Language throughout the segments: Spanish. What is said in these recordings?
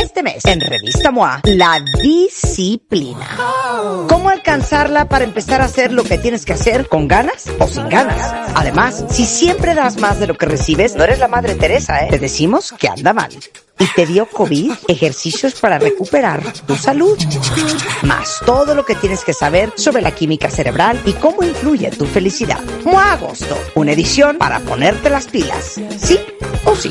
Este mes, en Revista MOA, la disciplina. ¿Cómo alcanzarla para empezar a hacer lo que tienes que hacer con ganas o sin ganas? Además, si siempre das más de lo que recibes, no eres la madre Teresa, ¿eh? Te decimos que anda mal. Y te dio COVID, ejercicios para recuperar tu salud. Más todo lo que tienes que saber sobre la química cerebral y cómo influye tu felicidad. MOA Agosto, una edición para ponerte las pilas. ¿Sí o sí?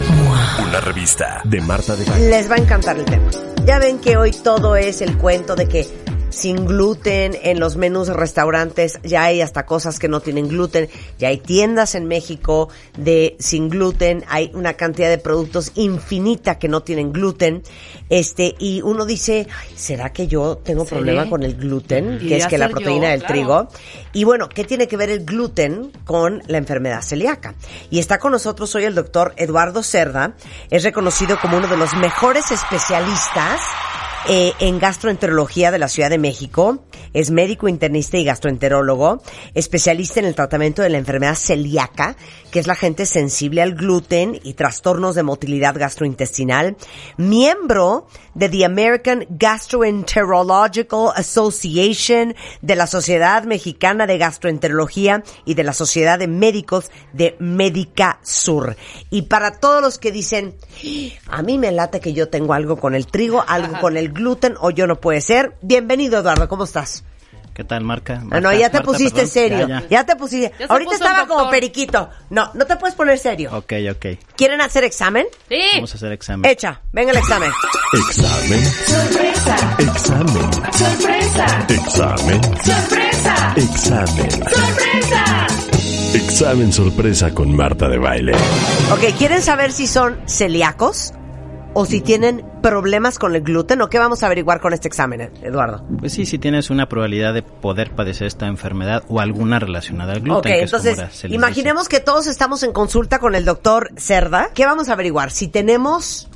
Una revista de Marta de Baile. Les va a encantar el tema. Ya ven que hoy todo es el cuento de que sin gluten en los menús de restaurantes ya hay hasta cosas que no tienen gluten, ya hay tiendas en México de sin gluten, hay una cantidad de productos infinita que no tienen gluten, este y uno dice, "Ay, ¿será que yo tengo Sí. problema con el gluten, que es que la yo, proteína del claro. trigo?" Y bueno, ¿qué tiene que ver el gluten con la enfermedad celíaca? Y está con nosotros hoy el doctor Eduardo Cerda, es reconocido como uno de los mejores especialistas eh, en gastroenterología de la Ciudad de México, es médico internista y gastroenterólogo, especialista en el tratamiento de la enfermedad celíaca, que es la gente sensible al gluten y trastornos de motilidad gastrointestinal, miembro de the American Gastroenterological Association, de la Sociedad Mexicana de Gastroenterología y de la Sociedad de Médicos de Médica Sur. Y para todos los que dicen, a mí me late que yo tengo algo con el trigo, algo con el gluten o yo no puede ser. Bienvenido Eduardo, ¿cómo estás? ¿Qué tal, Marca? Ah, no, Marta, ya te Marta, pusiste perdón. serio. Ya, Ya, ya. te pusiste. Ya Ahorita estaba como periquito. No, no te puedes poner serio. Ok, ok. ¿Quieren hacer examen? Sí. Vamos a hacer examen. Echa, venga el examen. Examen. Sorpresa, Examen. sorpresa, Examen. sorpresa, Examen. sorpresa. Examen sorpresa con Marta de Baile. Ok, ¿quieren saber si son celíacos? ¿O si tienen problemas con el gluten? ¿O qué vamos a averiguar con este examen, Eduardo? Pues sí, si tienes una probabilidad de poder padecer esta enfermedad o alguna relacionada al gluten. Ok, que entonces, imaginemos que todos estamos en consulta con el doctor Cerda. ¿Qué vamos a averiguar? Si tenemos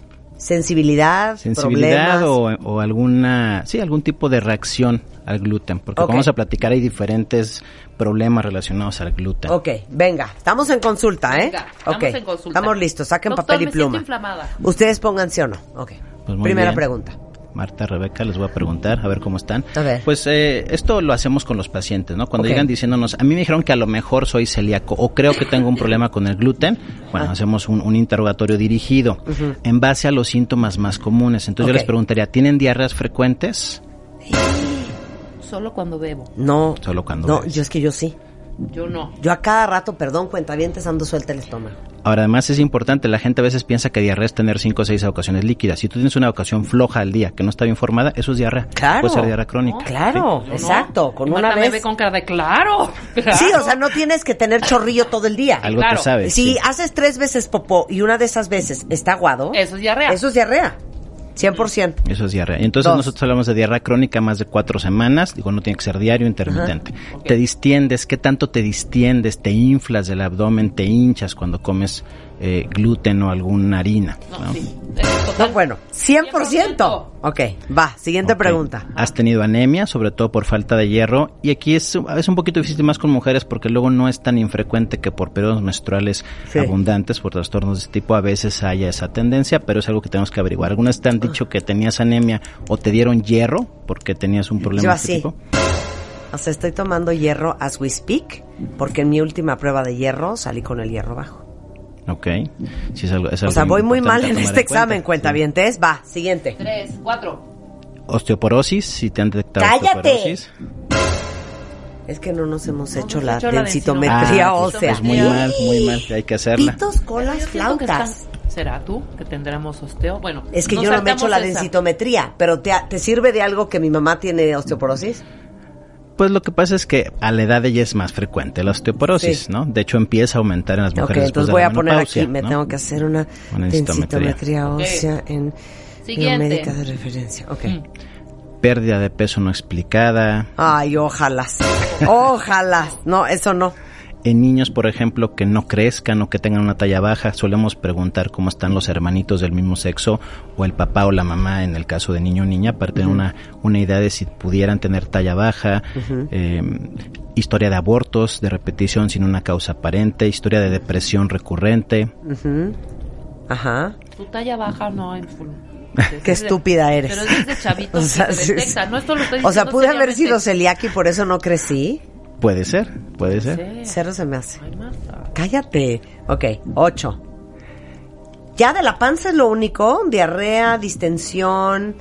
sensibilidad, problemas. o, o alguna, sí, algún tipo de reacción al gluten, porque vamos a platicar hay diferentes problemas relacionados al gluten. Ok, venga, estamos en consulta, ¿eh? Venga, estamos Ok, en consulta. Estamos listos, saquen Doctor, papel y me siento pluma. inflamada. Ustedes pongan sí o no. Ok. Pues muy Primera bien. pregunta. Marta, Rebeca, les voy a preguntar, a ver cómo están. A ver. Pues eh, esto lo hacemos con los pacientes, ¿no? Cuando llegan diciéndonos, a mí me dijeron que a lo mejor soy celíaco o creo que tengo un problema con el gluten, bueno, Ah. hacemos un, un interrogatorio dirigido en base a los síntomas más comunes. Entonces yo les preguntaría, ¿tienen diarreas frecuentes? Solo cuando bebo. No. Solo cuando No, bebes. yo es que yo sí. Yo no. Yo a cada rato, perdón, cuentavientes, ando suelta el estómago. Ahora, además es importante, la gente a veces piensa que diarrea es tener 5 o 6 evacuaciones líquidas. Si tú tienes una evacuación floja al día, que no está bien formada, eso es diarrea. Claro. Puede ser diarrea crónica. Claro, no. exacto, con una me vez. ve con cara de claro. claro. Sí, o sea, no tienes que tener chorrillo todo el día. Algo Claro. te sabes. Si sí. haces tres veces popó y una de esas veces está aguado, Eso es diarrea. eso es diarrea. 100%. Eso es diarrea. Entonces Dos. nosotros hablamos de diarrea crónica más de cuatro semanas. Digo, no tiene que ser diario, intermitente. Te distiendes, ¿qué tanto te distiendes? Te inflas del abdomen, te hinchas cuando comes eh, gluten o alguna harina. No, ¿no? sí. No, bueno, 100%. 100%. Ok, va, siguiente pregunta. Has tenido anemia, sobre todo por falta de hierro, y aquí es, es un poquito difícil más con mujeres porque luego no es tan infrecuente que por periodos menstruales Sí. abundantes, por trastornos de este tipo, a veces haya esa tendencia, pero es algo que tenemos que averiguar. Algunas te han dicho que tenías anemia o te dieron hierro porque tenías un problema Yo de este así. tipo. O sea, estoy tomando hierro as we speak, porque en mi última prueba de hierro salí con el hierro bajo. Ok. Sí, es algo, es O algo sea, voy muy mal en este examen, cuenta. cuenta bien. Va, siguiente. Tres, cuatro. Sí. Osteoporosis, si te han detectado ¡Cállate! osteoporosis. Es que no nos hemos hecho hemos la hecho la densitometría Ah, pues, ósea. pues muy mal, muy mal, hay que hacerla. Pitos, colas, flautas. ¿Será tú que tendremos osteo? Bueno, Es que yo no me he hecho la esa. densitometría, pero ¿te, ¿te sirve de algo que mi mamá tiene osteoporosis? Pues lo que pasa es que a la edad ella es más frecuente la osteoporosis, Sí. ¿no? De hecho empieza a aumentar en las Ok, mujeres después entonces de voy la a poner aquí, me ¿no? tengo que hacer una Una densitometría. densitometría Ok. ósea en Siguiente. biomédica de referencia. Ok. Mm. Pérdida de peso no explicada. Ay, ojalá. Ojalá. No, eso no. En niños, por ejemplo, que no crezcan o que tengan una talla baja, solemos preguntar cómo están los hermanitos del mismo sexo o el papá o la mamá en el caso de niño o niña para tener una, una idea de si pudieran tener talla baja, eh, historia de abortos de repetición sin una causa aparente, historia de depresión recurrente. Ajá. Tu talla baja no hay full. Qué estúpida eres. Pero desde chavito O sea, se sí, detecta. sí. No esto lo estoy O sea, pude haber sido celíaca y por eso no crecí. Puede ser, puede ser. Cero se me hace. Cállate. Ok, ocho. Ya de la panza es lo único. Diarrea, distensión.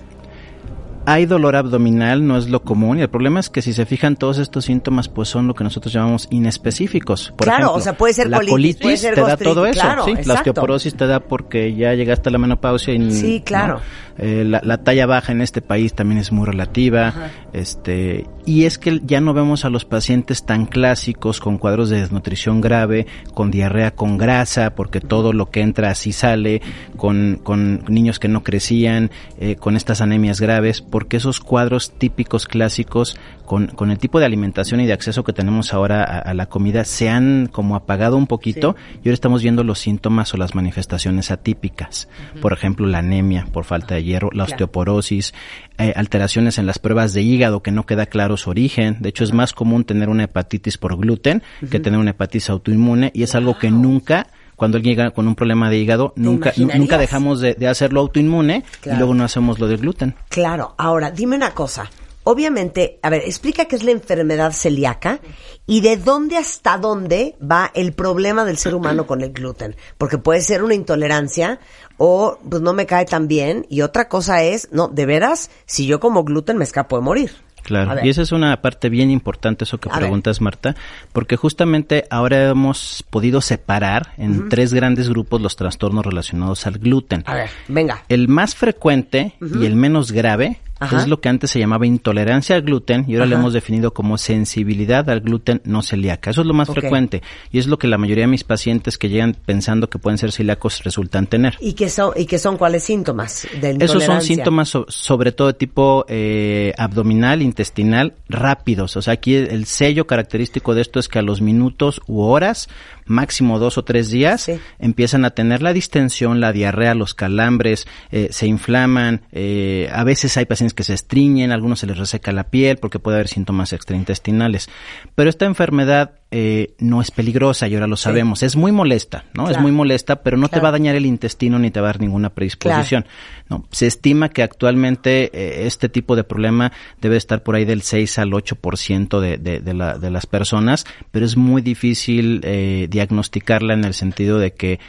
Hay dolor abdominal, no es lo común, y el problema es que si se fijan todos estos síntomas, pues son lo que nosotros llamamos inespecíficos. Por Claro, ejemplo, o sea, puede ser la colitis, colitis, puede ser te da todo eso, claro, sí, la osteoporosis te da porque ya llegaste a la menopausia y Sí, claro. ¿no? Eh, la, la talla baja en este país también es muy relativa, este, y es que ya no vemos a los pacientes tan clásicos con cuadros de desnutrición grave, con diarrea con grasa, porque todo lo que entra así sale, con, con niños que no crecían, eh, con estas anemias graves, porque esos cuadros típicos clásicos, con, con el tipo de alimentación y de acceso que tenemos ahora a, a la comida, se han como apagado un poquito y ahora estamos viendo los síntomas o las manifestaciones atípicas. Por ejemplo, la anemia por falta de hierro, la osteoporosis, eh, alteraciones en las pruebas de hígado que no queda claro su origen. De hecho, es más común tener una hepatitis por gluten que tener una hepatitis autoinmune y es algo que nunca cuando alguien llega con un problema de hígado, nunca, nunca dejamos de, de hacerlo autoinmune Claro. y luego no hacemos lo del gluten. Claro. Ahora, dime una cosa. Obviamente, a ver, explica qué es la enfermedad celíaca y de dónde hasta dónde va el problema del ser humano con el gluten. Porque puede ser una intolerancia o pues no me cae tan bien. Y otra cosa es, no, de veras, si yo como gluten me escapo de morir. Claro, y esa es una parte bien importante, eso que A ver. preguntas, Marta, porque justamente ahora hemos podido separar en tres grandes grupos los trastornos relacionados al gluten. A ver, venga. El más frecuente y el menos grave Ajá. es lo que antes se llamaba intolerancia al gluten y ahora lo hemos definido como sensibilidad al gluten no celíaca. Eso es lo más frecuente y es lo que la mayoría de mis pacientes que llegan pensando que pueden ser celíacos resultan tener. ¿Y qué son, y qué son cuáles síntomas de Esos intolerancia? son síntomas so- sobre todo de tipo eh, abdominal, intestinal, rápidos. O sea, aquí el sello característico de esto es que a los minutos u horas, máximo dos o tres días, Sí. empiezan a tener la distensión, la diarrea, los calambres, eh, se inflaman. eh, a veces hay pacientes que se estriñen, a algunos se les reseca la piel porque puede haber síntomas extraintestinales. Pero esta enfermedad eh, no es peligrosa y ahora lo sabemos. Es muy molesta, ¿no? Es muy molesta, pero no te va a dañar el intestino ni te va a dar ninguna predisposición. No, se estima que actualmente eh, este tipo de problema debe estar por ahí del 6 al 8% de, de, de, la, de las personas, pero es muy difícil eh, diagnosticarla en el sentido de que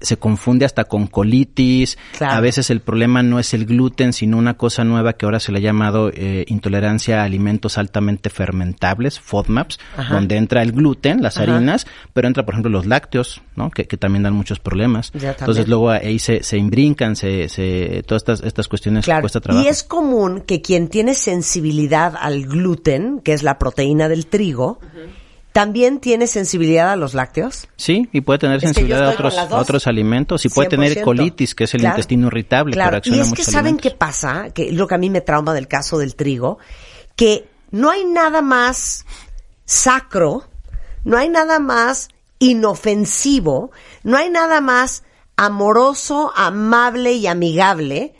se confunde hasta con colitis. Claro. A veces el problema no es el gluten, sino una cosa nueva que ahora se le ha llamado eh, intolerancia a alimentos altamente fermentables, FODMAPs, Ajá. donde entra el gluten, las Ajá. harinas, pero entra, por ejemplo, los lácteos, ¿no? Que, que también dan muchos problemas. Ya. Entonces luego ahí se, se imbrincan, se, se, todas estas, estas cuestiones Claro. cuesta trabajo. Y es común que quien tiene sensibilidad al gluten, que es la proteína del trigo, también tiene sensibilidad a los lácteos. Sí, y puede tener Es que sensibilidad a otros, a alimentos, y puede tener 100%. colitis, que es el Claro. intestino irritable, que Claro. reacciona Y es que saben alimentos. qué pasa, que lo que a mí me trauma del caso del trigo, que no hay nada más sacro, no hay nada más inofensivo, no hay nada más amoroso, amable y amigable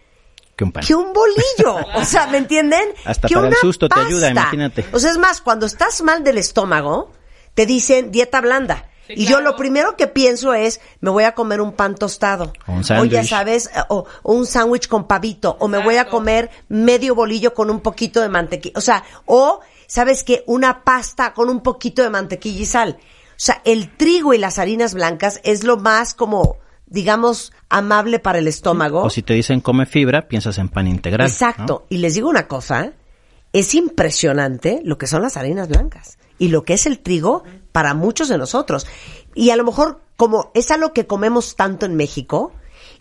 Que un pan. que un bolillo. O sea, ¿me entienden? Hasta que para el susto te ayuda, imagínate. O sea, es más, cuando estás mal del estómago, te dicen dieta blanda. Sí, y yo lo primero que pienso es, me voy a comer un pan tostado. O un o ya sándwich. sabes, eh, o, o un sándwich con pavito. O me voy a comer medio bolillo con un poquito de mantequilla. O sea, o, ¿sabes qué? Una pasta con un poquito de mantequilla y sal. O sea, el trigo y las harinas blancas es lo más como, digamos, amable para el estómago. O si te dicen come fibra, piensas en pan integral. ¿no? Exacto. Y les digo una cosa, es impresionante lo que son las harinas blancas y lo que es el trigo para muchos de nosotros. Y a lo mejor como es algo que comemos tanto en México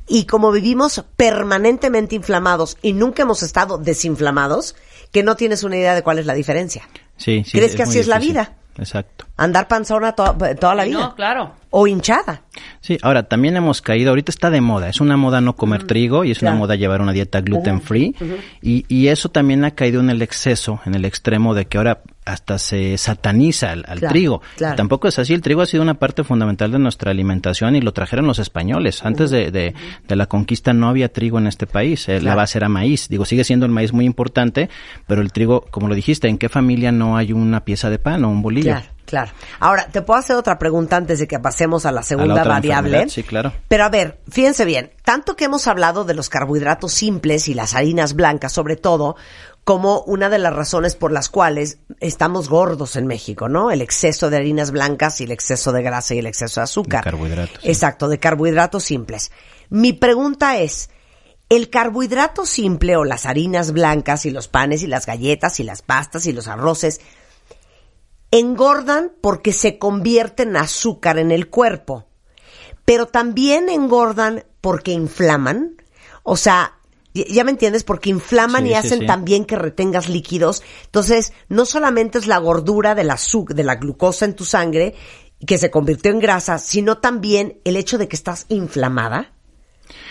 y como vivimos permanentemente inflamados y nunca hemos estado desinflamados, que no tienes una idea de cuál es la diferencia. Sí, sí, ¿Crees que así es la vida? Exacto. Andar panzona to- toda la vida. No, claro. O hinchada. Sí, ahora también hemos caído, ahorita está de moda, es una moda no comer trigo y es claro. una moda llevar una dieta gluten free y, y eso también ha caído en el exceso, en el extremo de que ahora hasta se sataniza al, al Claro, trigo. claro. Tampoco es así, el trigo ha sido una parte fundamental de nuestra alimentación y lo trajeron los españoles. Antes de, de- de la conquista no había trigo en este país, eh, la base era maíz. Digo, sigue siendo el maíz muy importante, pero el trigo, como lo dijiste, ¿en qué familia no hay una pieza de pan o un bolillo? Claro, Claro. Ahora, te puedo hacer otra pregunta antes de que pasemos a la segunda variable. sí, claro. Pero a ver, fíjense bien, tanto que hemos hablado de los carbohidratos simples y las harinas blancas, sobre todo, como una de las razones por las cuales estamos gordos en México, ¿no? El exceso de harinas blancas y el exceso de grasa y el exceso de azúcar. De carbohidratos. Exacto, de carbohidratos simples. Mi pregunta es, ¿el carbohidrato simple o las harinas blancas y los panes y las galletas y las pastas y los arroces engordan porque se convierten en azúcar en el cuerpo, pero también engordan porque inflaman. O sea, ya me entiendes, porque inflaman Sí, y hacen sí. también que retengas líquidos. Entonces, no solamente es la gordura del azúcar, de la glucosa en tu sangre que se convirtió en grasa, sino también el hecho de que estás inflamada.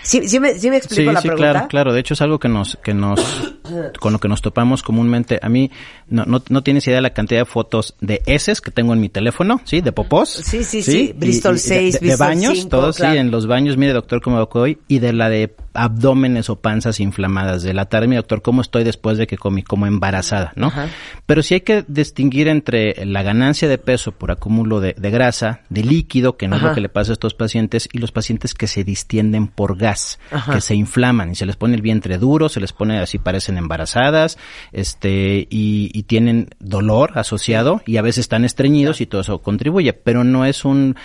¿Sí, sí me, sí me explico Sí, la sí, pregunta? claro, claro. De hecho es algo que nos, que nos, con lo que nos topamos comúnmente. A mí no, no, no tienes idea de la cantidad de fotos de heces que tengo en mi teléfono, sí, de popós. Sí, sí, sí. Y- Bristol y de- 6, de, de Bristol baños, 5, todos claro. sí, en los baños. Mire, doctor, cómo me hoy y de la de abdómenes o panzas inflamadas. De la tarde, mi doctor, cómo estoy después de que comí como embarazada, ¿no? Ajá. Pero sí hay que distinguir entre la ganancia de peso por acúmulo de, de grasa, de líquido, que no es lo que le pasa a estos pacientes, y los pacientes que se distienden por gas, Ajá. que se inflaman y se les pone el vientre duro, se les pone así parecen embarazadas, este, y, y tienen dolor asociado y a veces están estreñidos y todo eso contribuye, pero no es un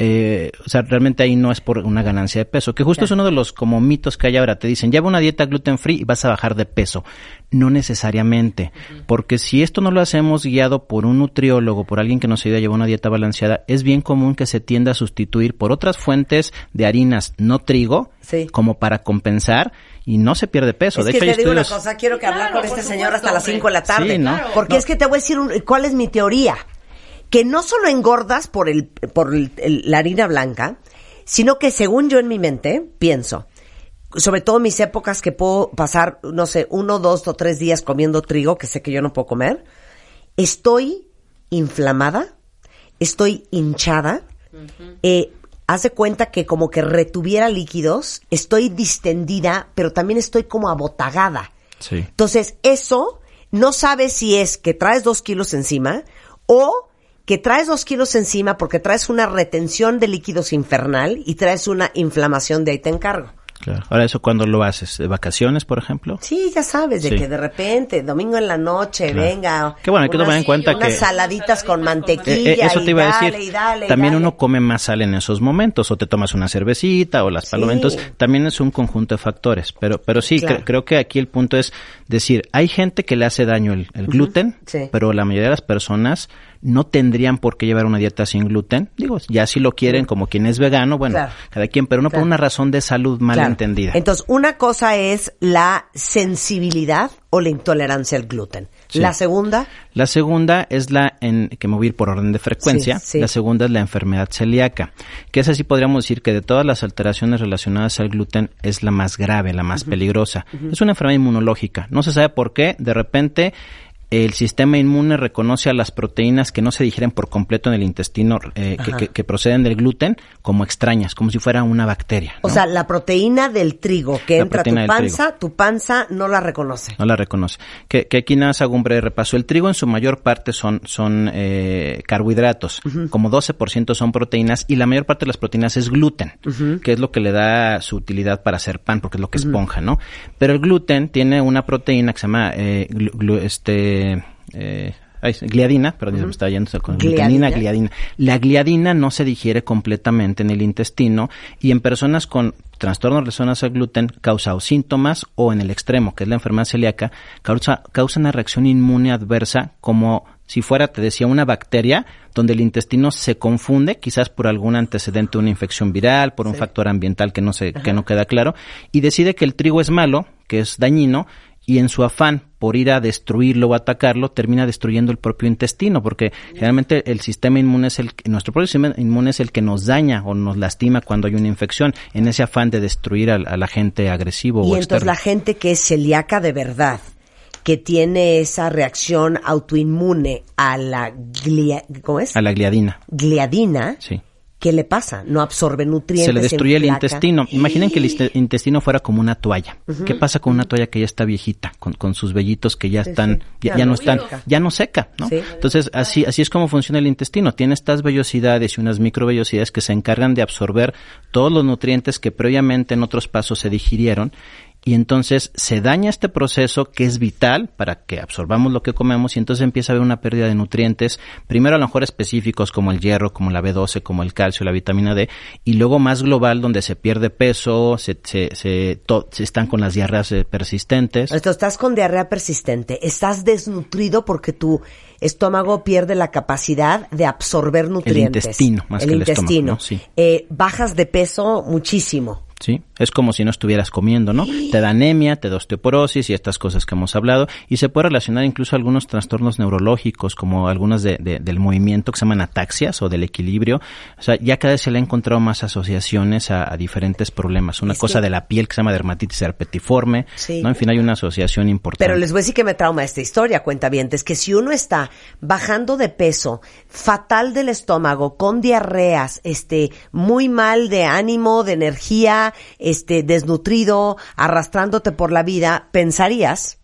eh, o sea, realmente ahí no es por una ganancia de peso, que justo es uno de los como mitos que hay ahora. Te dicen, lleva una dieta gluten free y vas a bajar de peso. No necesariamente, porque si esto no lo hacemos guiado por un nutriólogo, por alguien que nos ayude a llevar una dieta balanceada, es bien común que se tienda a sustituir por otras fuentes de harinas no trigo, Sí. como para compensar y no se pierde peso. Es de que hecho, te digo una estudios- cosa, quiero que hablar Claro, con por este señor hasta las hombre. 5 de la tarde. Sí, ¿no? Claro. Porque es que te voy a decir un- cuál es mi teoría. Que no solo engordas por, el, por el- el- la harina blanca, sino que según yo en mi mente pienso, sobre todo mis épocas que puedo pasar, no sé, uno, dos o tres días comiendo trigo, que sé que yo no puedo comer, estoy inflamada, estoy hinchada, eh, haz de cuenta que como que retuviera líquidos, estoy distendida, pero también estoy como abotagada. Sí. Entonces, eso no sabes si es que traes dos kilos encima o que traes dos kilos encima porque traes una retención de líquidos infernal y traes una inflamación de ahí te encargo. Claro. Ahora, ¿eso cuando lo haces? ¿De vacaciones, por ejemplo? Sí, ya sabes, de Sí. que de repente, domingo en la noche, Claro. venga. Qué bueno, hay que tomar en cuenta unas que- saladitas con mantequilla. Eh, eh, eso te iba a dale, decir. y dale, y también dale. uno come más sal en esos momentos, o te tomas una cervecita o las Sí. palomitas. También es un conjunto de factores. Pero, pero sí, Claro. cre- creo que aquí el punto es decir, hay gente que le hace daño el, el gluten, Sí. pero la mayoría de las personas no tendrían por qué llevar una dieta sin gluten. Digo, ya si lo quieren, como quien es vegano, bueno, Claro. cada quien, pero no Claro. por una razón de salud mal Claro. entendida. Entonces, una cosa es la sensibilidad o la intolerancia al gluten. Sí. La segunda, La segunda es la, en, que me voy a ir por orden de frecuencia, Sí, sí. la segunda es la enfermedad celíaca, que es así podríamos decir que de todas las alteraciones relacionadas al gluten es la más grave, la más peligrosa. Es una enfermedad inmunológica, no se sabe por qué, de repente el sistema inmune reconoce a las proteínas que no se digieren por completo en el intestino, eh, que, que- que proceden del gluten, como extrañas, como si fuera una bacteria. o sea, la proteína del trigo que La entra a tu panza, tu panza no la reconoce. No la reconoce. Que, que aquí nada más hago un breve repaso. El trigo en su mayor parte son, son eh, carbohidratos, como 12% son proteínas y la mayor parte de las proteínas es gluten, que es lo que le da su utilidad para hacer pan, porque es lo que esponja, ¿no? Pero el gluten tiene una proteína que se llama eh, glu- glu- este, eh, ay, gliadina, perdón, se me está yendo con Gliadina. gliadina. La gliadina no se digiere completamente en el intestino y en personas con trastornos relacionados al gluten causa o síntomas o en el extremo, que es la enfermedad celíaca, causa, causa una reacción inmune adversa como si fuera, te decía, una bacteria donde el intestino se confunde, quizás por algún antecedente de una infección viral, por un factor ambiental que no se, que no queda claro, y decide que el trigo es malo, que es dañino, y en su afán por ir a destruirlo o atacarlo, termina destruyendo el propio intestino, porque generalmente el sistema inmune es el, nuestro propio sistema inmune es el que nos daña o nos lastima cuando hay una infección, en ese afán de destruir al, al agente agresivo Y o entonces externo. la gente que es celíaca de verdad, que tiene esa reacción autoinmune a la glia- ¿cómo es? A la gliadina, gliadina, sí. ¿Qué le pasa? No absorbe nutrientes. se le destruye el intestino. Imaginen que el intestino fuera como una toalla. ¿Qué pasa con una toalla que ya está viejita, con, con sus vellitos que ya están, sí. ya, Ya ya no están, seca. ya no seca, ¿no? Sí. Entonces así así es como funciona el intestino. Tiene estas vellosidades y unas microvellosidades que se encargan de absorber todos los nutrientes que previamente en otros pasos se digirieron. Y entonces se daña este proceso que es vital para que absorbamos lo que comemos y entonces empieza a haber una pérdida de nutrientes, primero a lo mejor específicos como el hierro, como la B12, como el calcio, la vitamina D, y luego más global donde se pierde peso, se, se, se, están con las diarreas eh, persistentes. Esto, estás con diarrea persistente, estás desnutrido porque tu estómago pierde la capacidad de absorber nutrientes. intestino, más que el estómago, intestino. ¿no? Sí. Eh, bajas de peso muchísimo. ¿sí? Es como si no estuvieras comiendo, ¿no? Te da anemia, te da osteoporosis y estas cosas que hemos hablado. Y se puede relacionar incluso a algunos trastornos neurológicos, como algunos de, de- del movimiento que se llaman ataxias o del equilibrio. O sea, ya cada vez se le ha encontrado más asociaciones a, a diferentes problemas. Una Es cosa que- de la piel que se llama dermatitis herpetiforme, Sí. ¿no? En fin, hay una asociación importante. Pero les voy a decir que me trauma esta historia, cuenta bien, es que si uno está bajando de peso, fatal del estómago, con diarreas, este, muy mal de ánimo, de energía, este, desnutrido, arrastrándote por la vida, pensarías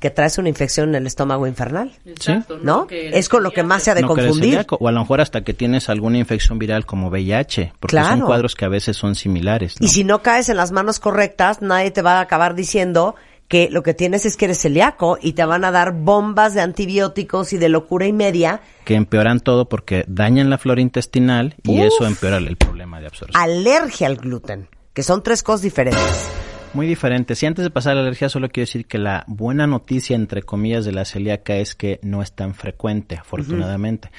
que traes una infección en el estómago infernal, Exacto, ¿no? Que Es con lo que más se ha de No confundir. celíaco, o a lo mejor hasta que tienes alguna infección viral como VIH, porque son cuadros que a veces son similares. ¿no? Y si no caes en las manos correctas, nadie te va a acabar diciendo que lo que tienes es que eres celíaco y te van a dar bombas de antibióticos y de locura y media que empeoran todo porque dañan la flora intestinal y Uf. eso empeora el problema de absorción. alergia al gluten, que son tres cosas diferentes. Muy diferente. Si antes de pasar a la alergia, solo quiero decir que la buena noticia, entre comillas, de la celíaca es que no es tan frecuente, afortunadamente.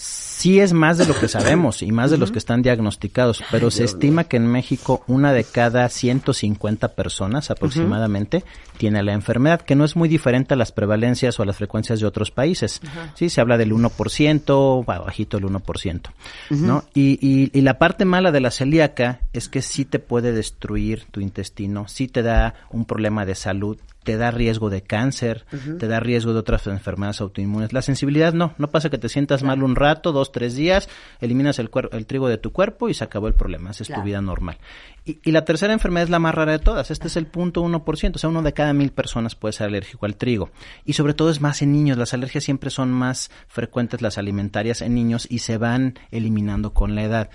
Sí es más de lo que sabemos y más de los que están diagnosticados, pero se estima que en México una de cada 150 personas aproximadamente tiene la enfermedad, que no es muy diferente a las prevalencias o a las frecuencias de otros países. Sí, se habla del 1%, ba- bajito el 1%, ¿no? Y, y, y la parte mala de la celíaca es que sí te puede destruir tu intestino, sí te da un problema de salud, te da riesgo de cáncer, te da riesgo de otras enfermedades autoinmunes. La sensibilidad no, no pasa que te sientas mal un rato, dos, tres días, eliminas el, trigo de tu cuerpo y se acabó el problema, haces tu vida normal. Y, y la tercera enfermedad es la más rara de todas, este es el punto 1%, o sea, uno de cada mil personas puede ser alérgico al trigo. Y sobre todo es más en niños, las alergias siempre son más frecuentes las alimentarias en niños y se van eliminando con la edad.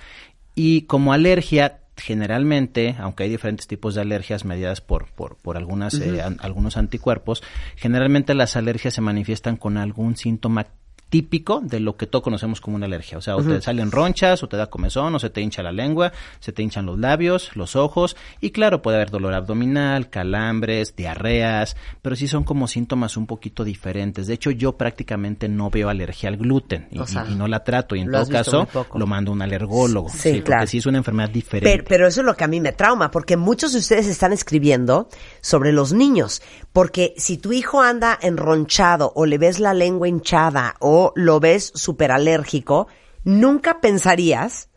Y como alergia, generalmente, aunque hay diferentes tipos de alergias mediadas por, por, por algunas, eh, an- algunos anticuerpos, generalmente las alergias se manifiestan con algún síntoma típico de lo que todos conocemos como una alergia. O sea, o te salen ronchas, o te da comezón, o se te hincha la lengua, se te hinchan los labios, los ojos, y claro, puede haber dolor abdominal, calambres, diarreas, pero sí son como síntomas un poquito diferentes. De hecho, yo prácticamente no veo alergia al gluten y, O sea, y- y no la trato, y en todo caso lo mando a un alergólogo. Sí, porque claro. sí es una enfermedad diferente. Pero, pero eso es lo que a mí me trauma, porque muchos de ustedes están escribiendo sobre los niños, porque si tu hijo anda enronchado o le ves la lengua hinchada o lo ves súper alérgico, nunca pensarías,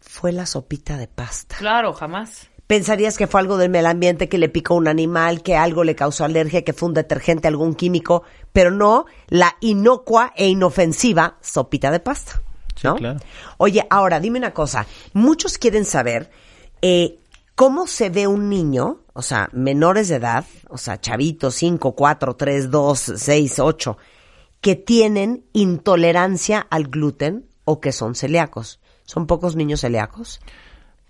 fue la sopita de pasta. Claro, jamás. Pensarías que fue algo del medio ambiente, que le picó un animal, que algo le causó alergia, que fue un detergente, algún químico, pero no la inocua e inofensiva sopita de pasta. Sí, ¿no? claro. Oye, ahora dime una cosa. Muchos quieren saber eh, cómo se ve un niño, o sea, menores de edad, o sea, chavitos, 5, 4, 3, 2, 6, 8, que tienen intolerancia al gluten o que son celíacos. ¿Son pocos niños celíacos?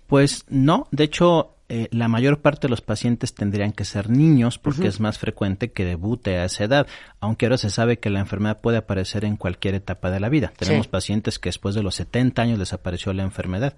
Pues no, de hecho, eh, la mayor parte de los pacientes tendrían que ser niños porque es más frecuente que debute a esa edad, aunque ahora se sabe que la enfermedad puede aparecer en cualquier etapa de la vida. Tenemos Sí. pacientes que después de los 70 años les apareció la enfermedad.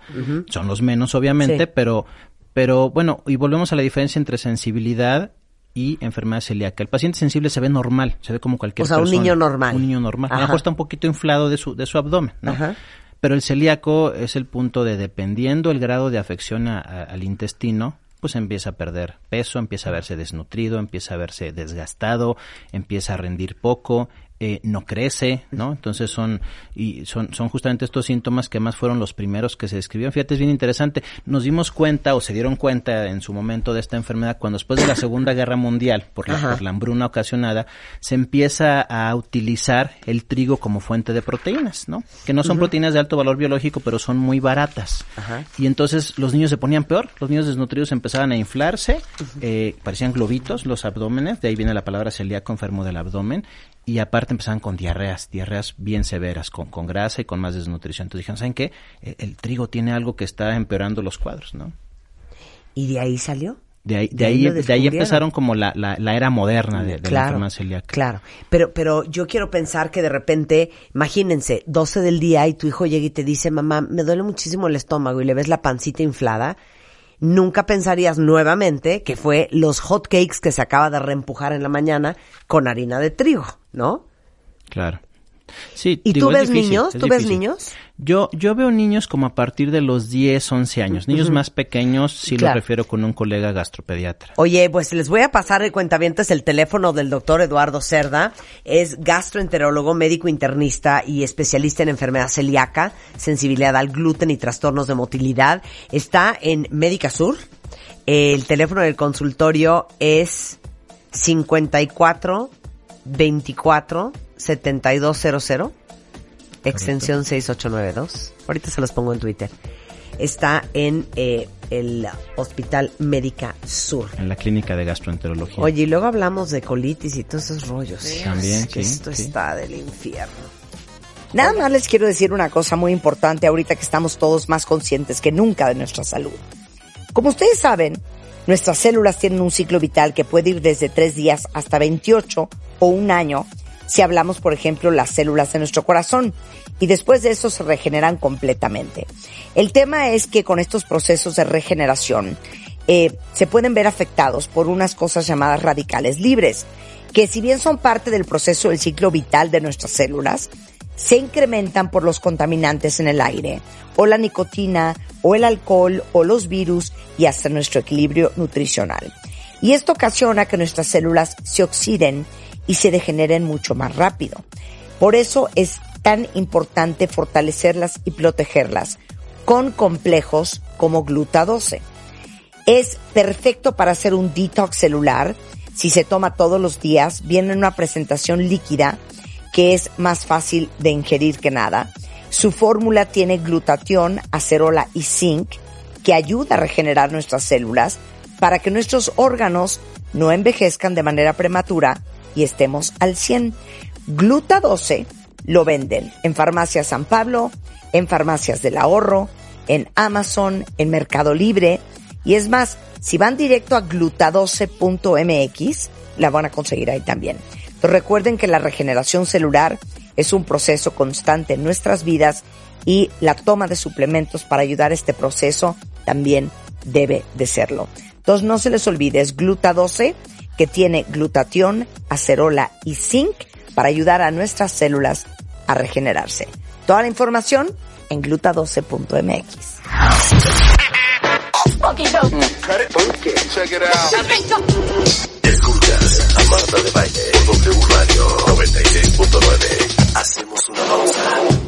Son los menos, obviamente, Sí. pero, pero bueno, y volvemos a la diferencia entre sensibilidad y enfermedad celíaca. El paciente sensible se ve normal, se ve como cualquier O sea, un persona. niño normal. Un niño normal. A lo Ajá. mejor está un poquito inflado de su, de su abdomen, ¿no? Ajá. Pero el celíaco es el punto de, dependiendo el grado de afección a- a- al intestino, pues empieza a perder peso, empieza a verse desnutrido, empieza a verse desgastado, empieza a rendir poco, eh, no crece, ¿no? Entonces son y son son justamente estos síntomas que más fueron los primeros que se describieron. Fíjate, es bien interesante. Nos dimos cuenta o se dieron cuenta en su momento de esta enfermedad cuando después de la Segunda Guerra Mundial, por la, por la hambruna ocasionada, se empieza a utilizar el trigo como fuente de proteínas, ¿no? Que no son proteínas de alto valor biológico, pero son muy baratas. Ajá. Y entonces los niños se ponían peor, los niños desnutridos empezaban a inflarse, eh, parecían globitos los abdómenes, de ahí viene la palabra celíaco enfermo del abdomen, y aparte empezaban con diarreas, diarreas bien severas, con, con grasa y con más desnutrición. Entonces dijeron, ¿saben qué? El, el trigo tiene algo que está empeorando los cuadros, ¿no? ¿Y de ahí salió? De ahí, de De ahí de empezaron como la, la, la era moderna de, de la enfermedad celíaca. Claro, pero, pero yo quiero pensar que de repente, imagínense, 12 del día y tu hijo llega y te dice, mamá, me duele muchísimo el estómago y le ves la pancita inflada, nunca pensarías nuevamente que fue los hot cakes que se acaba de reempujar en la mañana con harina de trigo, ¿no? Claro. Sí, ¿Y digo, tú es ves difícil, niños? ¿Tú ves niños? Yo, yo veo niños como a partir de los 10, 11 años. Niños más pequeños Claro. los refiero con un colega gastropediatra. Oye, pues les voy a pasar el cuentavientes el teléfono del doctor Eduardo Cerda. Es gastroenterólogo, médico internista y especialista en enfermedad celíaca, sensibilidad al gluten y trastornos de motilidad. Está en Médica Sur. El teléfono del consultorio es 54 24 7200 extensión 6892. Ahorita se los pongo en Twitter. Está en eh, el Hospital Médica Sur. En la clínica de gastroenterología. Oye, y luego hablamos de colitis y todos esos rollos. También, que Esto está del infierno. Nada más les quiero decir una cosa muy importante ahorita que estamos todos más conscientes que nunca de nuestra salud. Como ustedes saben, nuestras células tienen un ciclo vital que puede ir desde 3 días hasta 28 o un año si hablamos, por ejemplo, las células de nuestro corazón y después de eso se regeneran completamente. El tema es que con estos procesos de regeneración eh, se pueden ver afectados por unas cosas llamadas radicales libres, que si bien son parte del proceso del ciclo vital de nuestras células, se incrementan por los contaminantes en el aire, o la nicotina, o el alcohol, o los virus y hasta nuestro equilibrio nutricional. Y esto ocasiona que nuestras células se oxiden y se degeneren mucho más rápido. Por eso es tan importante fortalecerlas y protegerlas con complejos como gluta 12. Es perfecto para hacer un detox celular si se toma todos los días, viene en una presentación líquida que es más fácil de ingerir que nada. Su fórmula tiene glutatión, acerola y zinc que ayuda a regenerar nuestras células para que nuestros órganos no envejezcan de manera prematura y estemos al 100. Gluta 12 lo venden en Farmacia San Pablo, en Farmacias del Ahorro, en Amazon, en Mercado Libre. Y es más, si van directo a gluta12.mx, la van a conseguir ahí también. Recuerden que la regeneración celular es un proceso constante en nuestras vidas y la toma de suplementos para ayudar a este proceso también debe de serlo. Entonces no se les olvide, es Gluta 12 que tiene glutatión, acerola y zinc para ayudar a nuestras células a regenerarse. Toda la información en gluta12.mx. Escuchas a Marta de Baile W Radio 96.9. Hacemos una pausa.